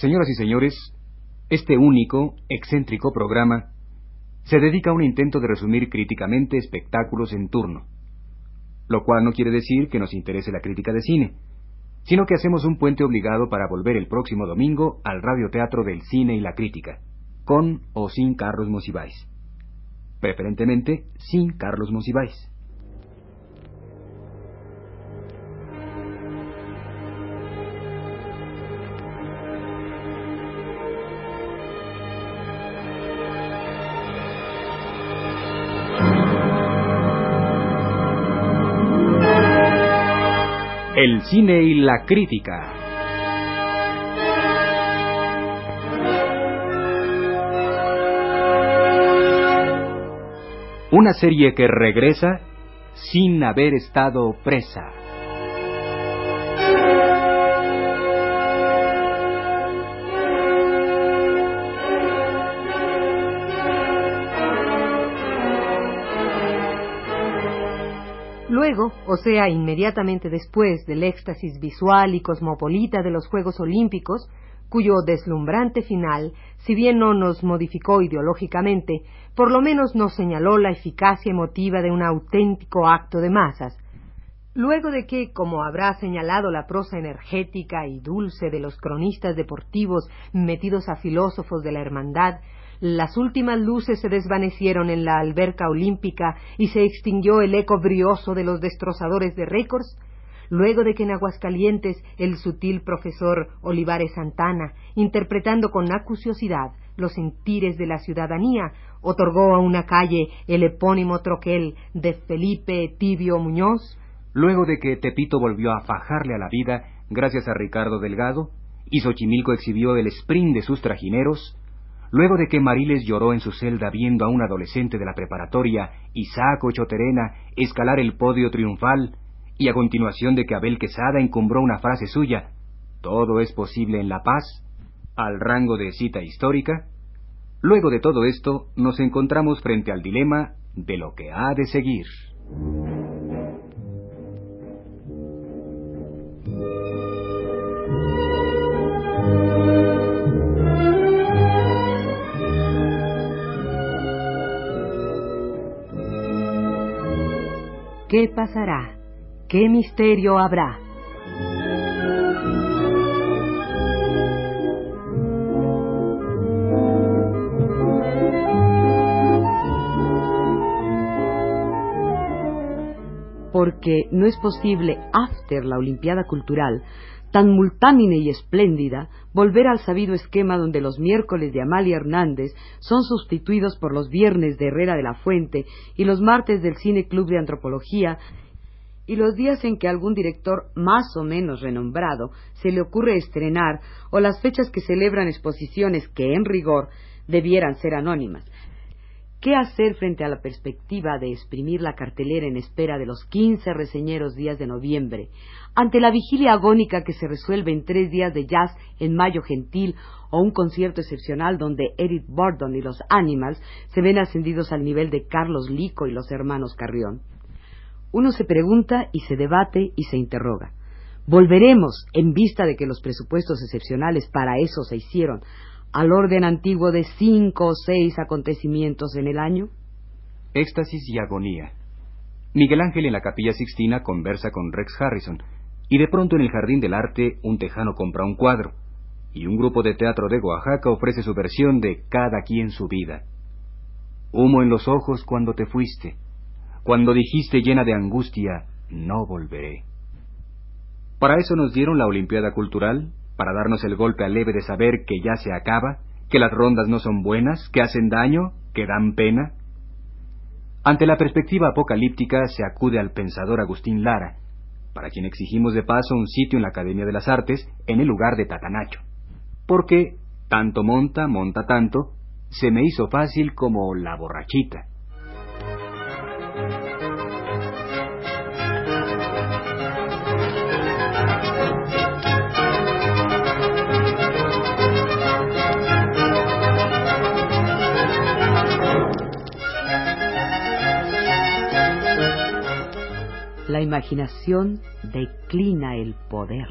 Señoras y señores, este único, excéntrico programa se dedica a un intento de resumir críticamente espectáculos en turno, lo cual no quiere decir que nos interese la crítica de cine, sino que hacemos un puente obligado para volver el próximo domingo al radioteatro del cine y la crítica, con o sin Carlos Monsiváis. Preferentemente sin Carlos Monsiváis. Cine y la crítica. Una serie que regresa sin haber estado presa. Luego, o sea, inmediatamente después del éxtasis visual y cosmopolita de los Juegos Olímpicos, cuyo deslumbrante final, si bien no nos modificó ideológicamente, por lo menos nos señaló la eficacia emotiva de un auténtico acto de masas. Luego de que, como habrá señalado la prosa energética y dulce de los cronistas deportivos metidos a filósofos de la hermandad, las últimas luces se desvanecieron en la alberca olímpica y se extinguió el eco brioso de los destrozadores de récords, luego de que en Aguascalientes el sutil profesor Olivares Santana, interpretando con acuciosidad los sentires de la ciudadanía, otorgó a una calle el epónimo troquel de Felipe Tibio Muñoz, luego de que Tepito volvió a fajarle a la vida gracias a Ricardo Delgado, y Xochimilco exhibió el sprint de sus trajineros, Luego de que Mariles lloró en su celda viendo a un adolescente de la preparatoria, Isaac Ochoterena, escalar el podio triunfal, y a continuación de que Abel Quesada encumbró una frase suya, todo es posible en la paz, al rango de cita histórica, luego de todo esto nos encontramos frente al dilema de lo que ha de seguir. ¿Qué pasará? ¿Qué misterio habrá? Porque no es posible, after la Olimpiada Cultural, tan multánime y espléndida, volver al sabido esquema donde los miércoles de Amalia Hernández son sustituidos por los viernes de Herrera de la Fuente y los martes del Cine Club de Antropología, y los días en que algún director más o menos renombrado se le ocurre estrenar, o las fechas que celebran exposiciones que, en rigor, debieran ser anónimas. ¿Qué hacer frente a la perspectiva de exprimir la cartelera en espera de los quince reseñeros días de noviembre, ante la vigilia agónica que se resuelve en tres días de jazz en Mayo Gentil o un concierto excepcional donde Eric Burdon y los Animals se ven ascendidos al nivel de Carlos Lico y los hermanos Carrión? Uno se pregunta y se debate y se interroga. ¿Volveremos, en vista de que los presupuestos excepcionales para eso se hicieron, al orden antiguo de cinco o seis acontecimientos en el año? Éxtasis y agonía. Miguel Ángel en la capilla Sixtina conversa con Rex Harrison, y de pronto en el Jardín del Arte un tejano compra un cuadro, y un grupo de teatro de Oaxaca ofrece su versión de Cada quien su vida. Humo en los ojos cuando te fuiste, cuando dijiste llena de angustia, no volveré. Para eso nos dieron la Olimpiada Cultural, para darnos el golpe leve de saber que ya se acaba, que las rondas no son buenas, que hacen daño, que dan pena. Ante la perspectiva apocalíptica se acude al pensador Agustín Lara, para quien exigimos de paso un sitio en la Academia de las Artes en el lugar de Tatanacho, porque tanto monta, monta tanto, se me hizo fácil como la borrachita. la imaginación declina el poder.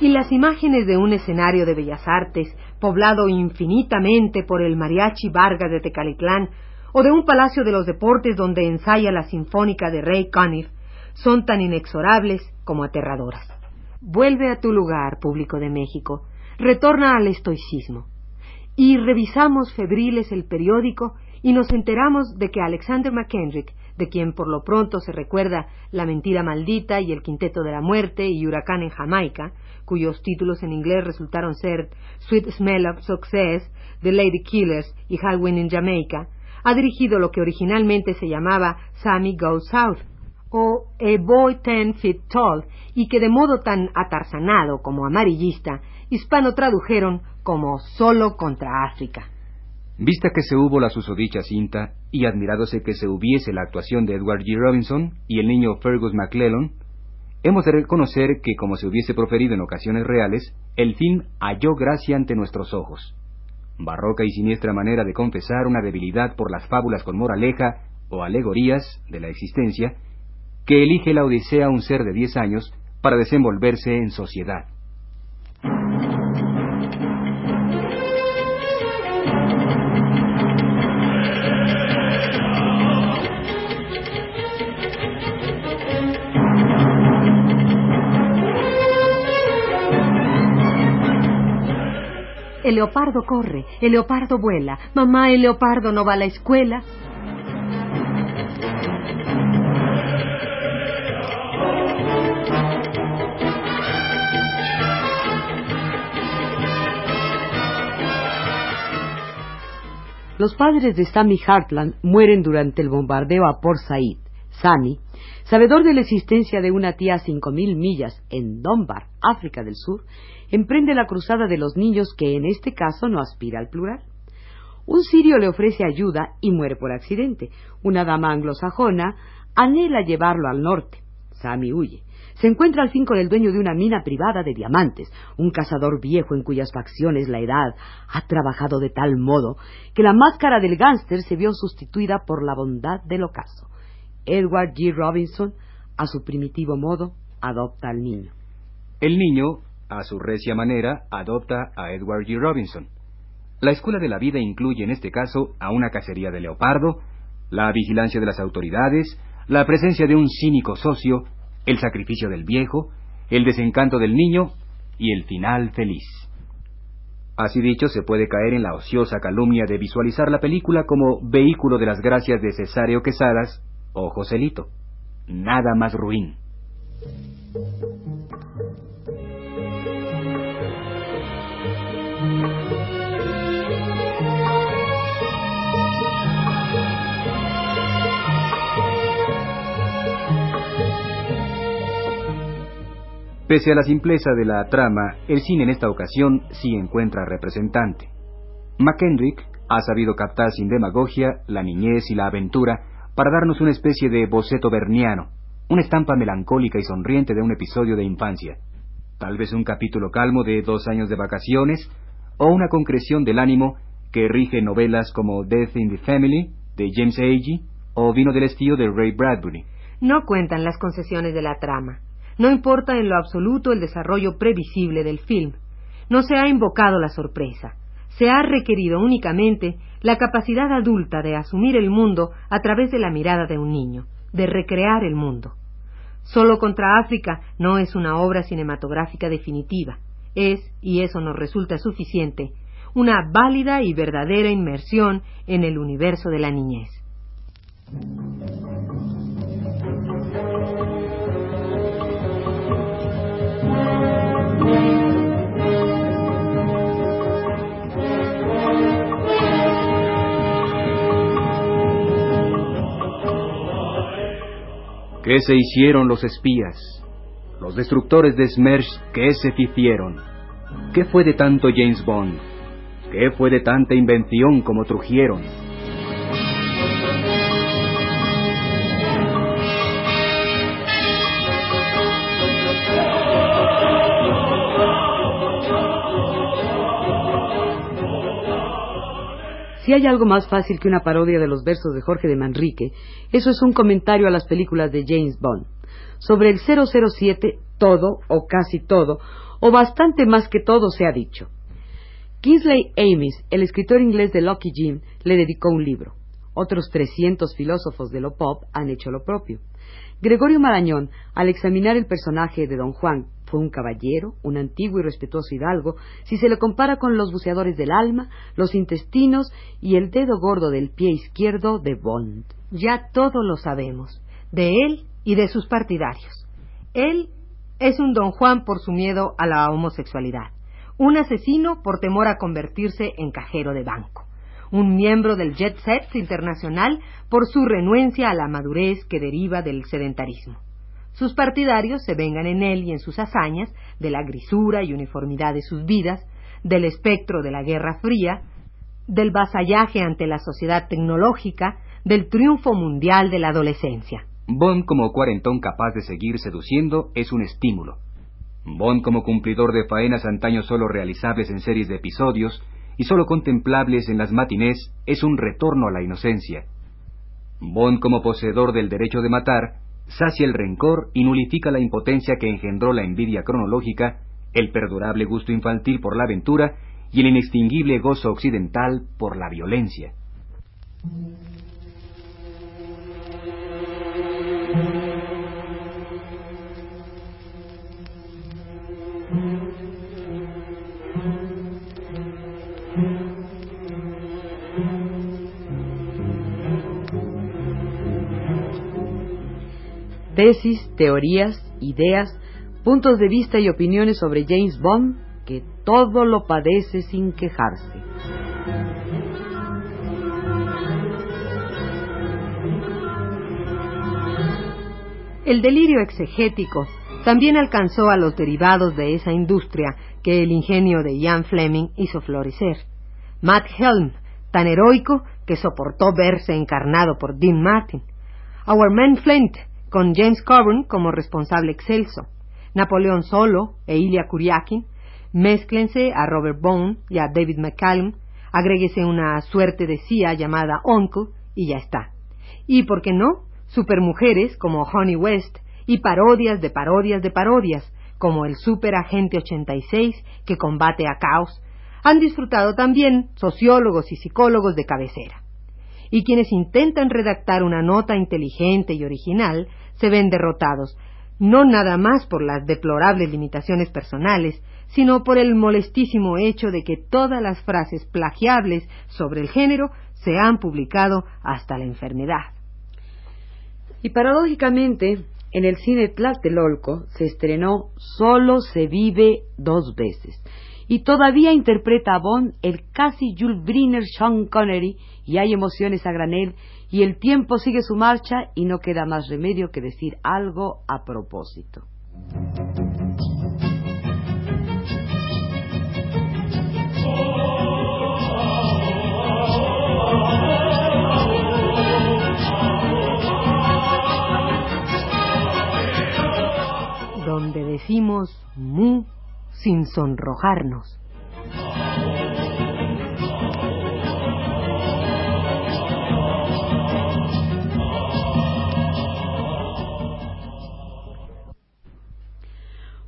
Y las imágenes de un escenario de bellas artes, poblado infinitamente por el mariachi Vargas de Tecalitlán, o de un palacio de los deportes donde ensaya la sinfónica de Ray Conniff, son tan inexorables como aterradoras. Vuelve a tu lugar, público de México, retorna al estoicismo. Y revisamos febriles el periódico y nos enteramos de que Alexander McKendrick, de quien por lo pronto se recuerda La mentira maldita y El quinteto de la muerte y Huracán en Jamaica, cuyos títulos en inglés resultaron ser Sweet Smell of Success, The Lady Killers y Halloween in Jamaica, ha dirigido lo que originalmente se llamaba Sammy Goes South o A Boy Ten Feet Tall y que de modo tan atarzanado como amarillista hispano tradujeron como Solo contra África. Vista que se hubo la susodicha cinta y admirándose que se hubiese la actuación de Edward G. Robinson y el niño Fergus McClellan, hemos de reconocer que, como se hubiese proferido en ocasiones reales, el fin halló gracia ante nuestros ojos. Barroca y siniestra manera de confesar una debilidad por las fábulas con moraleja o alegorías de la existencia, que elige la Odisea un ser de diez años para desenvolverse en sociedad. El leopardo corre, el leopardo vuela, mamá, el leopardo no va a la escuela. Los padres de Sammy Hartland mueren durante el bombardeo a Port Said. Sammy, sabedor de la existencia de una tía a cinco mil millas en Dunbar, África del Sur, emprende la cruzada de los niños que en este caso no aspira al plural. Un sirio le ofrece ayuda y muere por accidente. Una dama anglosajona anhela llevarlo al norte. Sammy huye. Se encuentra al fin con el dueño de una mina privada de diamantes, un cazador viejo en cuyas facciones la edad ha trabajado de tal modo que la máscara del gánster se vio sustituida por la bondad del ocaso. Edward G. Robinson, a su primitivo modo, adopta al niño. El niño, a su recia manera, adopta a Edward G. Robinson. La escuela de la vida incluye en este caso a una cacería de leopardo, la vigilancia de las autoridades, la presencia de un cínico socio, el sacrificio del viejo, el desencanto del niño y el final feliz. Así dicho, se puede caer en la ociosa calumnia de visualizar la película como vehículo de las gracias de Cesáreo Quesadas o Joselito. Nada más ruin. Pese a la simpleza de la trama, el cine en esta ocasión sí encuentra representante. McKendrick ha sabido captar sin demagogia la niñez y la aventura para darnos una especie de boceto berniano, una estampa melancólica y sonriente de un episodio de infancia. Tal vez un capítulo calmo de dos años de vacaciones, o una concreción del ánimo que rige novelas como Death in the Family, de James Agee, o Vino del Estío de Ray Bradbury. No cuentan las concesiones de la trama. No importa en lo absoluto el desarrollo previsible del film. No se ha invocado la sorpresa. Se ha requerido únicamente la capacidad adulta de asumir el mundo a través de la mirada de un niño, de recrear el mundo. Solo contra África no es una obra cinematográfica definitiva. Es, y eso nos resulta suficiente, una válida y verdadera inmersión en el universo de la niñez. ¿Qué se hicieron los espías? Los destructores de Smersh, ¿qué se hicieron? ¿Qué fue de tanto James Bond? ¿Qué fue de tanta invención como trujieron? Si hay algo más fácil que una parodia de los versos de Jorge de Manrique, eso es un comentario a las películas de James Bond. Sobre el 007, todo, o casi todo, o bastante más que todo se ha dicho. Kingsley Amis, el escritor inglés de Lucky Jim, le dedicó un libro. Otros 300 filósofos de lo pop han hecho lo propio. Gregorio Marañón, al examinar el personaje de Don Juan, fue un caballero, un antiguo y respetuoso hidalgo, si se le compara con los buceadores del alma, los intestinos y el dedo gordo del pie izquierdo de Bond. Ya todo lo sabemos, de él y de sus partidarios. Él es un Don Juan por su miedo a la homosexualidad, un asesino por temor a convertirse en cajero de banco un miembro del jet set internacional por su renuencia a la madurez que deriva del sedentarismo. Sus partidarios se vengan en él y en sus hazañas de la grisura y uniformidad de sus vidas, del espectro de la Guerra Fría, del vasallaje ante la sociedad tecnológica, del triunfo mundial de la adolescencia. Bond como cuarentón capaz de seguir seduciendo es un estímulo. Bond como cumplidor de faenas antaño solo realizables en series de episodios y solo contemplables en las matinés es un retorno a la inocencia. Bond como poseedor del derecho de matar sacia el rencor y nulifica la impotencia que engendró la envidia cronológica, el perdurable gusto infantil por la aventura y el inextinguible gozo occidental por la violencia. Tesis, teorías, ideas, puntos de vista y opiniones sobre James Bond que todo lo padece sin quejarse. El delirio exegético también alcanzó a los derivados de esa industria que el ingenio de Ian Fleming hizo florecer. Matt Helm, tan heroico que soportó verse encarnado por Dean Martin. Our Man Flint, con James Coburn como responsable excelso, Napoleón Solo e Ilya Kuryakin, mézclense a Robert Bone y a David McCallum, agréguese una suerte de CIA llamada Uncle y ya está. Y, ¿por qué no? Supermujeres como Honey West y parodias de parodias de parodias, como el Super Agente 86 que combate a Caos, han disfrutado también sociólogos y psicólogos de cabecera. Y quienes intentan redactar una nota inteligente y original se ven derrotados, no nada más por las deplorables limitaciones personales, sino por el molestísimo hecho de que todas las frases plagiables sobre el género se han publicado hasta la enfermedad. Y paradójicamente, en el cine Tlatelolco se estrenó Solo se vive dos veces, y todavía interpreta a Bond el casi Jules Briner Sean Connery, y hay emociones a granel y el tiempo sigue su marcha y no queda más remedio que decir algo a propósito. Donde decimos mu sin sonrojarnos.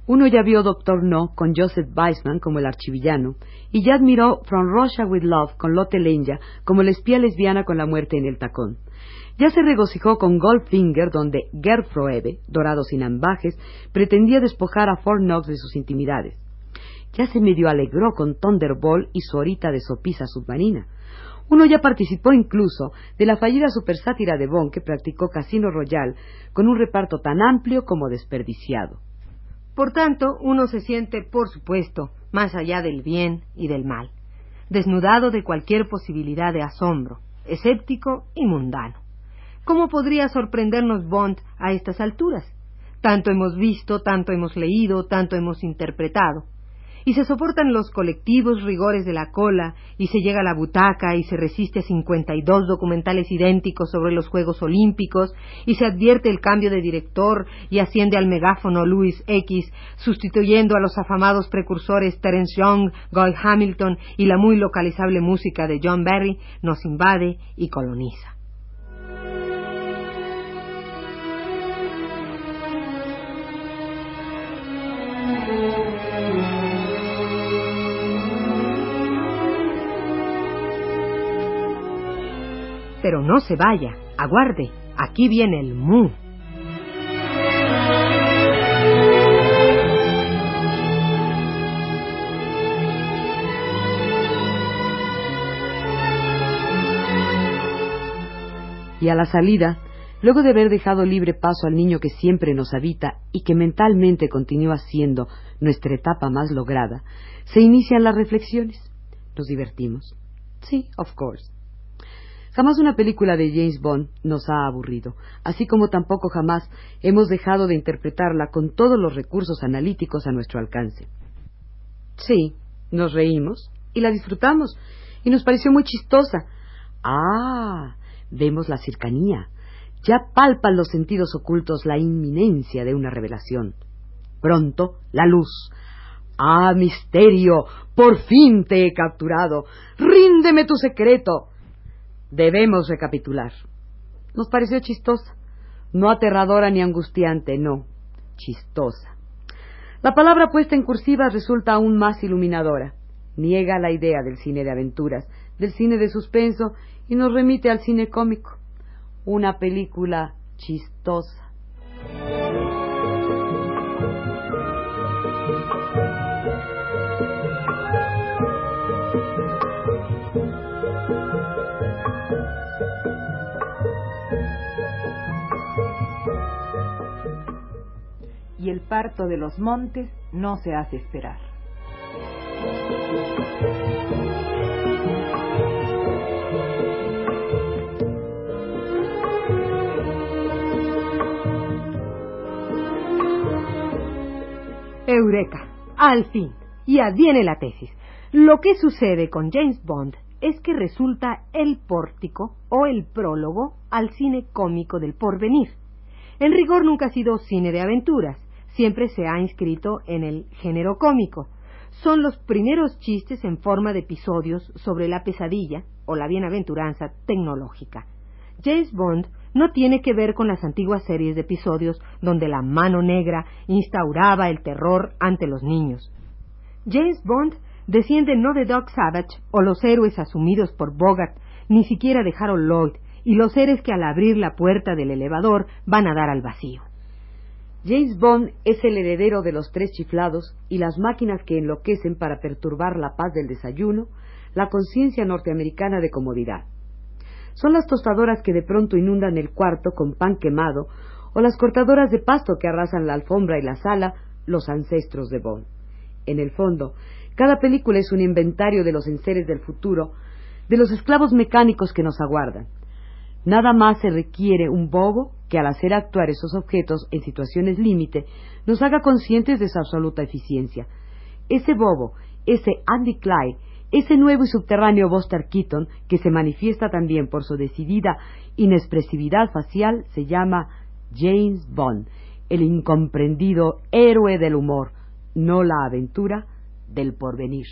Uno ya vio Doctor No con Joseph Weisman como el archivillano, y ya admiró From Russia with Love con Lotte Lenya como la espía lesbiana con la muerte en el tacón. Ya se regocijó con Goldfinger, donde Gerd Froebe, dorado sin ambajes, pretendía despojar a Fort Knox de sus intimidades. Ya se medio alegró con Thunderball y su horita de sopisa submarina. Uno ya participó incluso de la fallida supersátira de Bond que practicó Casino Royal con un reparto tan amplio como desperdiciado. Por tanto, uno se siente, por supuesto, más allá del bien y del mal, desnudado de cualquier posibilidad de asombro, escéptico y mundano. ¿Cómo podría sorprendernos Bond a estas alturas? Tanto hemos visto, tanto hemos leído, tanto hemos interpretado y se soportan los colectivos rigores de la cola, y se llega a la butaca y se resiste a 52 documentales idénticos sobre los Juegos Olímpicos, y se advierte el cambio de director y asciende al megáfono Louis X, sustituyendo a los afamados precursores Terence Young, Guy Hamilton y la muy localizable música de John Barry, nos invade y coloniza. Pero no se vaya, aguarde, aquí viene el Mu. Y a la salida, luego de haber dejado libre paso al niño que siempre nos habita y que mentalmente continúa siendo nuestra etapa más lograda, se inician las reflexiones. Nos divertimos. Sí, of course. Jamás una película de James Bond nos ha aburrido, así como tampoco jamás hemos dejado de interpretarla con todos los recursos analíticos a nuestro alcance. Sí, nos reímos y la disfrutamos y nos pareció muy chistosa. Ah, vemos la cercanía. Ya palpan los sentidos ocultos la inminencia de una revelación. Pronto, la luz. Ah, misterio, por fin te he capturado. Ríndeme tu secreto. Debemos recapitular. Nos pareció chistosa. No aterradora ni angustiante, no. Chistosa. La palabra puesta en cursiva resulta aún más iluminadora. Niega la idea del cine de aventuras, del cine de suspenso y nos remite al cine cómico. Una película chistosa. Y el parto de los montes no se hace esperar. Eureka, al fin, ya viene la tesis. Lo que sucede con James Bond es que resulta el pórtico o el prólogo al cine cómico del porvenir. En rigor nunca ha sido cine de aventuras, siempre se ha inscrito en el género cómico. Son los primeros chistes en forma de episodios sobre la pesadilla o la bienaventuranza tecnológica. James Bond no tiene que ver con las antiguas series de episodios donde la mano negra instauraba el terror ante los niños. James Bond desciende no de Doc Savage o los héroes asumidos por Bogart, ni siquiera de Harold Lloyd y los seres que al abrir la puerta del elevador van a dar al vacío. James Bond es el heredero de los tres chiflados y las máquinas que enloquecen para perturbar la paz del desayuno, la conciencia norteamericana de comodidad. Son las tostadoras que de pronto inundan el cuarto con pan quemado o las cortadoras de pasto que arrasan la alfombra y la sala, los ancestros de Bond. En el fondo, cada película es un inventario de los enseres del futuro, de los esclavos mecánicos que nos aguardan. Nada más se requiere un bobo que al hacer actuar esos objetos en situaciones límite nos haga conscientes de su absoluta eficiencia. Ese bobo, ese Andy Clyde, ese nuevo y subterráneo Buster Keaton, que se manifiesta también por su decidida inexpresividad facial, se llama James Bond, el incomprendido héroe del humor, no la aventura del porvenir.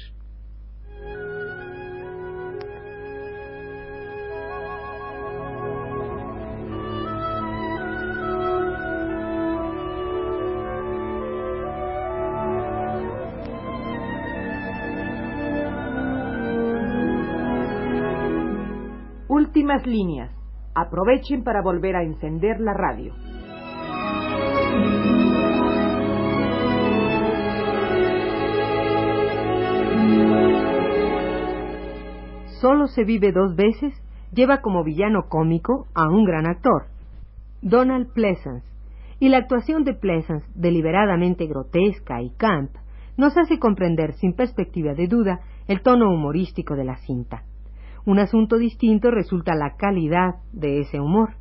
Líneas. Aprovechen para volver a encender la radio. Solo se vive dos veces lleva como villano cómico a un gran actor, Donald Pleasance, y la actuación de Pleasance, deliberadamente grotesca y camp, nos hace comprender sin perspectiva de duda el tono humorístico de la cinta. Un asunto distinto resulta la calidad de ese humor.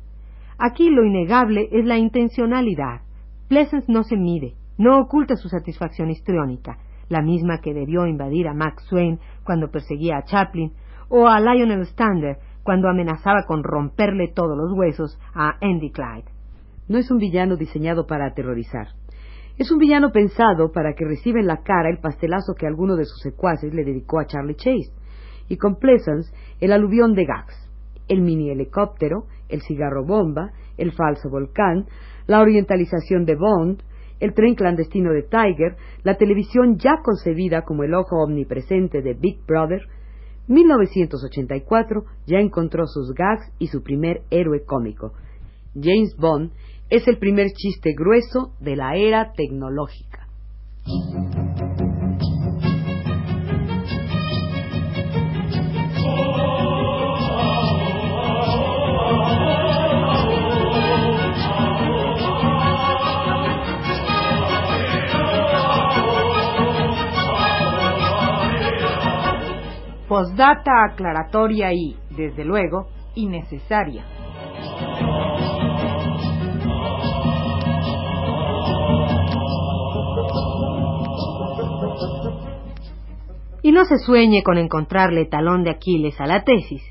Aquí lo innegable es la intencionalidad. Pleasance no se mide, no oculta su satisfacción histriónica, la misma que debió invadir a Max Swain cuando perseguía a Chaplin, o a Lionel Stander cuando amenazaba con romperle todos los huesos a Andy Clyde. No es un villano diseñado para aterrorizar. Es un villano pensado para que reciba en la cara el pastelazo que alguno de sus secuaces le dedicó a Charlie Chase. Y con Pleasance, el aluvión de gags, el mini helicóptero, el cigarro bomba, el falso volcán, la orientalización de Bond, el tren clandestino de Tiger, la televisión ya concebida como el ojo omnipresente de Big Brother, 1984 ya encontró sus gags y su primer héroe cómico. James Bond es el primer chiste grueso de la era tecnológica. Postdata aclaratoria y, desde luego, innecesaria. Y no se sueñe con encontrarle talón de Aquiles a la tesis.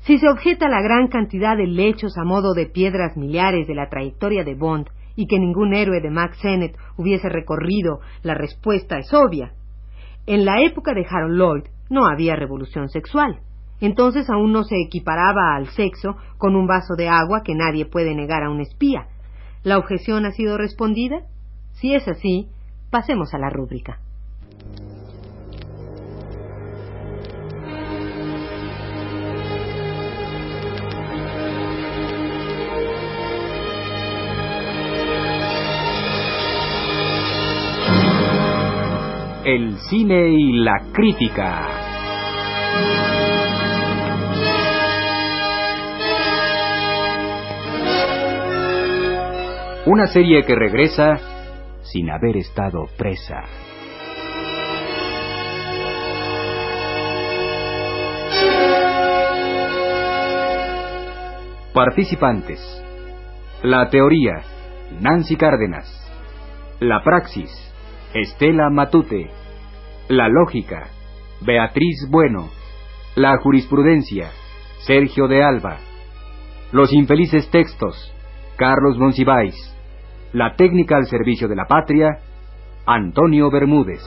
Si se objeta la gran cantidad de lechos a modo de piedras miliares de la trayectoria de Bond y que ningún héroe de Max Sennett hubiese recorrido, la respuesta es obvia. En la época de Harold Lloyd, no había revolución sexual. Entonces aún no se equiparaba al sexo con un vaso de agua que nadie puede negar a un espía. ¿La objeción ha sido respondida? Si es así, pasemos a la rúbrica. El cine y la crítica. Una serie que regresa sin haber estado presa. Participantes. La teoría, Nancy Cárdenas. La praxis, Estela Matute. La lógica, Beatriz Bueno. La jurisprudencia, Sergio de Alba. Los infelices textos, Carlos Monsiváis. La técnica al servicio de la patria, Antonio Bermúdez.